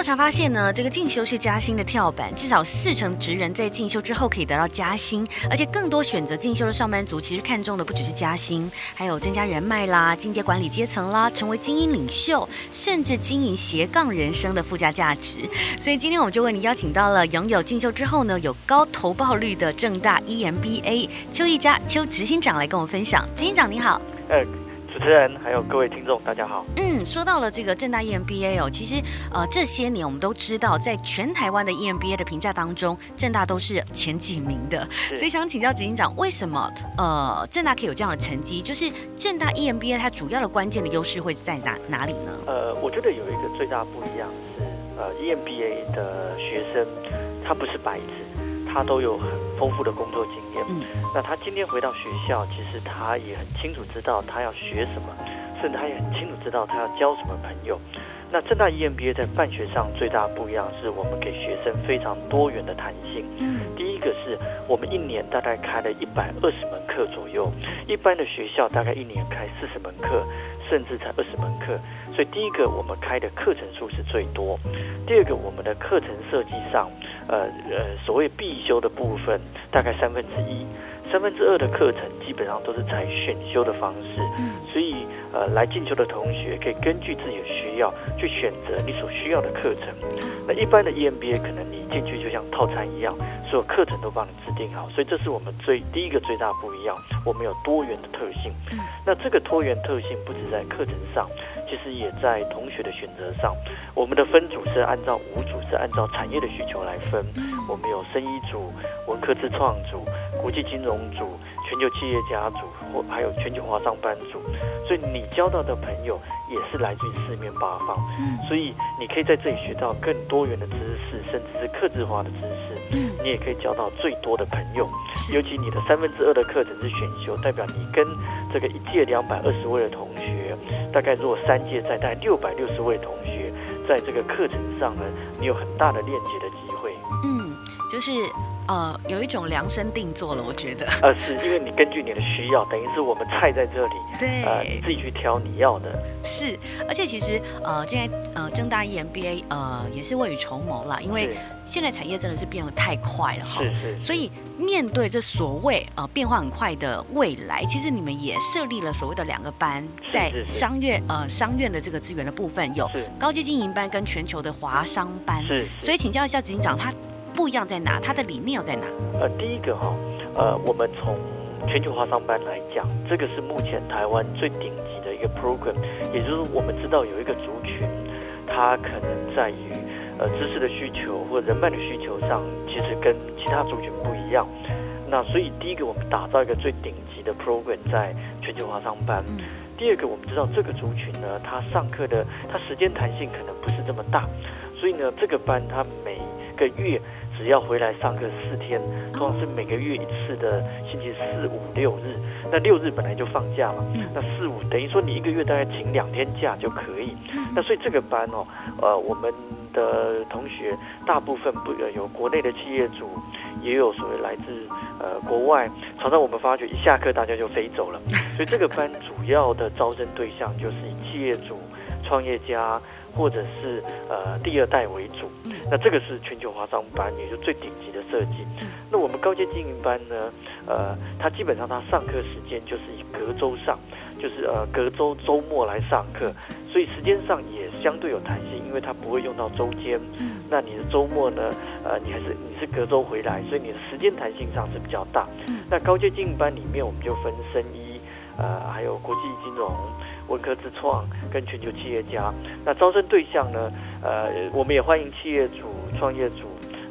调查发现呢，这个进修是加薪的跳板，至少四成职人在进修之后可以得到加薪，而且更多选择进修的上班族其实看重的不只是加薪，还有增加人脉啦、进阶管理阶层啦、成为精英领袖，甚至经营斜杠人生的附加价值。所以今天我们就为你邀请到了拥有进修之后呢，有高投报率的正大 EMBA 邱奕嘉邱执行长来跟我们分享。执行长你好。主持人还有各位听众，大家好。嗯，说到了这个正大 EMBA 哦，其实呃这些年我们都知道，在全台湾的 EMBA 的评价当中，正大都是前几名的。所以想请教执行长，为什么呃正大可以有这样的成绩？就是正大 EMBA 它主要的关键的优势会是在哪哪里呢？呃，我觉得有一个最大不一样是，呃 EMBA 的学生他不是白纸，他都有很丰富的工作经验。嗯。那他今天回到学校，其实他也很清楚知道他要学什么，甚至他也很清楚知道他要交什么朋友。那正大 EMBA 在办学上最大不一样，是我们给学生非常多元的弹性。嗯，第一个是我们一年大概开了一百二十门课左右，一般的学校大概一年开四十门课，甚至才二十门课。所以第一个我们开的课程数是最多，第二个我们的课程设计上，呃呃，所谓必修的部分大概三分之一。三分之二的课程基本上都是采选修的方式，所以呃来进修的同学可以根据自己的需要去选择你所需要的课程。那一般的 EMBA 可能你进去就像套餐一样，所有课程都帮你制定好，所以这是我们最第一个最大不一样，我们有多元的特性。那这个多元特性不止在课程上，其实也在同学的选择上。我们的分组是按照五组是按照产业的需求来分，我们有生医组、文科自创组。国际金融组、全球企业家组或还有全球华商班组，所以你交到的朋友也是来自于四面八方，嗯所以你可以在这里学到更多元的知识，甚至是克制化的知识，嗯你也可以交到最多的朋友。尤其你的三分之二的课程是选修，代表你跟这个一届两百二十位的同学，大概如果三届再带六百六十位同学，在这个课程上呢，你有很大的链接的机会。嗯，就是。呃，有一种量身定做了，我觉得。呃，是因为你根据你的需要，等于是我们菜在这里，对，呃，你自己去挑你要的。是，而且其实呃，现在呃，正大 EMBA 呃也是未雨绸缪啦，因为现在产业真的是变得太快了哈。是是。所以面对这所谓呃变化很快的未来，其实你们也设立了所谓的两个班，在商院呃商院的这个资源的部分有高阶经营班跟全球的华商班。是。所以请教一下执行长，他。不一样在哪？它的理念又在哪？呃，第一个哈，呃，我们从全球华商班来讲，这个是目前台湾最顶级的一个 program，也就是我们知道有一个族群，它可能在于呃知识的需求或者人脉的需求上，其实跟其他族群不一样。那所以第一个，我们打造一个最顶级的 program 在全球华商班。嗯。第二个，我们知道这个族群呢，它上课的它时间弹性可能不是这么大，所以呢，这个班它每个月。只要回来上课四天，通常是每个月一次的星期四、五、六日。那六日本来就放假嘛，那四五等于说你一个月大概请两天假就可以。那所以这个班哦，呃，我们的同学大部分不有国内的企业主，也有所谓来自呃国外。常常我们发觉一下课大家就飞走了，所以这个班主要的招生对象就是以企业主、创业家。或者是呃第二代为主，那这个是全球华商班，也就最顶级的设计。那我们高阶经营班呢，呃，它基本上它上课时间就是以隔周上，就是呃隔周周末来上课，所以时间上也相对有弹性，因为它不会用到周间。那你的周末呢，呃，你还是你是隔周回来，所以你的时间弹性上是比较大。那高阶经营班里面我们就分生医，呃，还有国际金融。文科自创跟全球企业家，那招生对象呢？呃，我们也欢迎企业主、创业主，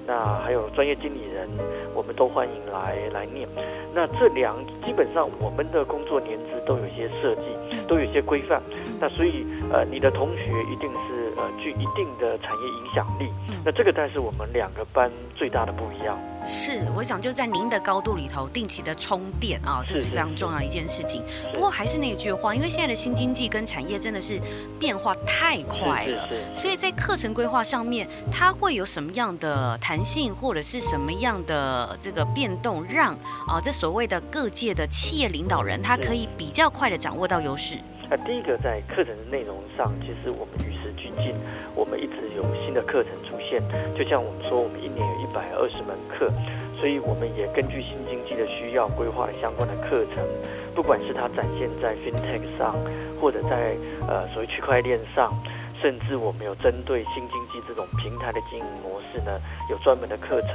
那还有专业经理人，我们都欢迎来来念。那这两基本上我们的工作年资都有一些设计，都有一些规范。那所以呃，你的同学一定是呃具一定的产业影响力。嗯那这个才是我们两个班最大的不一样。是，我想就在您的高度里头，定期的充电啊，这是非常重要的一件事情。不过还是那句话，因为现在的新经济跟产业真的是变化太快了，所以在课程规划上面，它会有什么样的弹性，或者是什么样的这个变动，让啊这所谓的各界的企业领导人，他可以比较快的掌握到优势。那第一个在课程的内容上，其实我们与时俱进，我们一直有新的课程出现。就像我们说，我们一年有一百二十门课，所以我们也根据新经济的需要规划了相关的课程。不管是它展现在 FinTech 上，或者在呃所谓区块链上，甚至我们有针对新经济这种平台的经营模式呢，有专门的课程，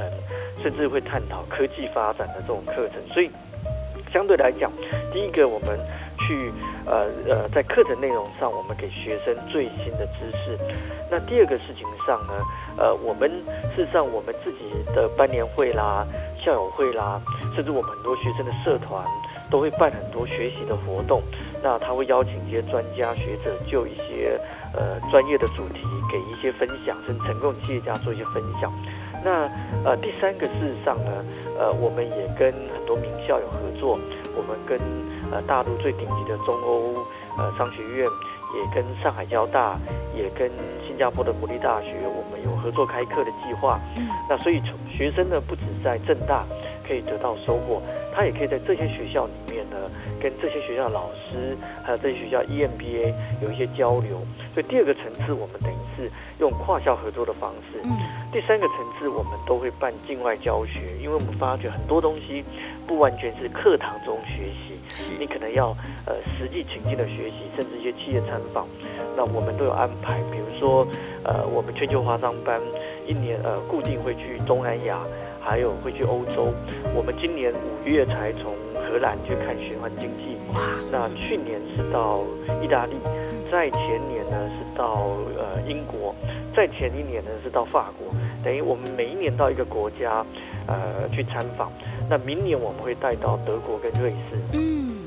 甚至会探讨科技发展的这种课程。所以相对来讲，第一个我们。去呃呃，在课程内容上，我们给学生最新的知识。那第二个事情上呢，呃，我们事实上我们自己的班年会啦、校友会啦，甚至我们很多学生的社团都会办很多学习的活动。那他会邀请一些专家学者，就一些呃专业的主题给一些分享，甚至成功企业家做一些分享。那呃第三个事实上呢，呃，我们也跟很多名校有合作，我们跟。呃，大陆最顶级的中欧呃商学院，也跟上海交大，也跟新加坡的国立大学，我们有合作开课的计划。嗯，那所以从学生呢，不止在正大可以得到收获，他也可以在这些学校里面呢，跟这些学校老师，还有这些学校 EMBA 有一些交流。所以第二个层次，我们等于是用跨校合作的方式。嗯，第三个层次，我们都会办境外教学，因为我们发觉很多东西不完全是课堂中学习。你可能要呃实际情境的学习，甚至一些企业参访，那我们都有安排。比如说呃，我们全球华商班一年呃固定会去东南亚，还有会去欧洲。我们今年五月才从荷兰去看循环经济，那去年是到意大利，在前年呢是到呃英国，在前一年呢是到法国。等于我们每一年到一个国家呃去参访。那明年我们会带到德国跟瑞士。嗯，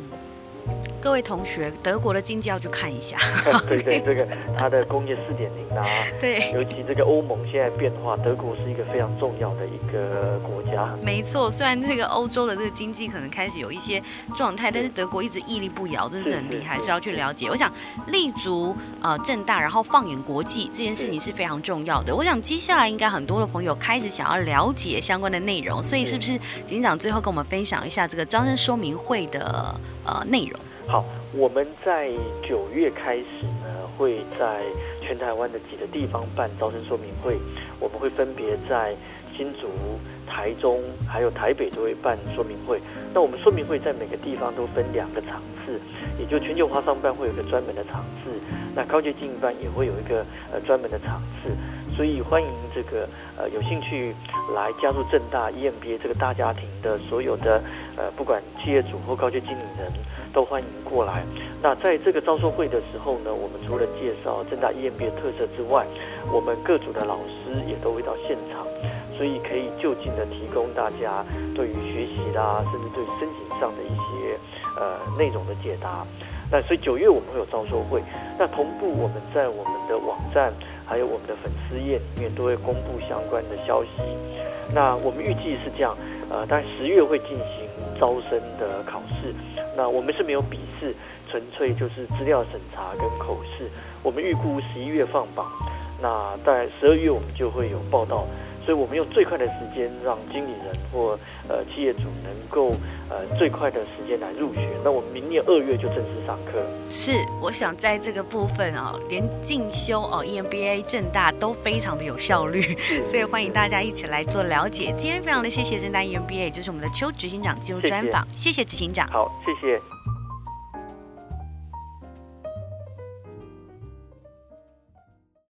各位同学，德国的经济要去看一下。对对，这个它的工业四点零啊，对，尤其这个欧盟现在变化，德国是一个非常重要的一个国家。没错，虽然这个欧洲的这个经济可能开始有一些状态，但是德国一直屹立不摇，真是很厉害，是要去了解。我想立足呃正大，然后放眼国际这件事情是非常重要的。我想接下来应该很多的朋友开始想要了解相关的内容，所以是不是警长最后跟我们分享一下这个招生说明会的呃内容？好，我们在九月开始呢，会在全台湾的几个地方办招生说明会。我们会分别在新竹、台中还有台北都会办说明会。那我们说明会在每个地方都分两个场次，也就全球华商班会有一个专门的场次，那高级经营班也会有一个呃专门的场次。所以欢迎这个呃有兴趣来加入正大 EMBA 这个大家庭的所有的呃不管企业主或高级经理人。都欢迎过来。那在这个招收会的时候呢，我们除了介绍正大 EMBA 特色之外，我们各组的老师也都会到现场，所以可以就近的提供大家对于学习啦，甚至对申请上的一些呃内容的解答。那所以九月我们会有招收会，那同步我们在我们的网站还有我们的粉丝页里面都会公布相关的消息。那我们预计是这样，呃，大概十月会进行。招生的考试，那我们是没有笔试，纯粹就是资料审查跟口试。我们预估十一月放榜，那在十二月我们就会有报道，所以我们用最快的时间让经理人或呃企业主能够呃最快的时间来入学。那我们明年二月就正式上课。是，我想在这个部分啊、哦，连进修哦，EMBA 正大都非常的有效率，所以欢迎大家一起来做了解。今天非常的谢谢正大 EMBA，也就是我们的邱执行长进入专访，谢谢执行长。好，谢谢。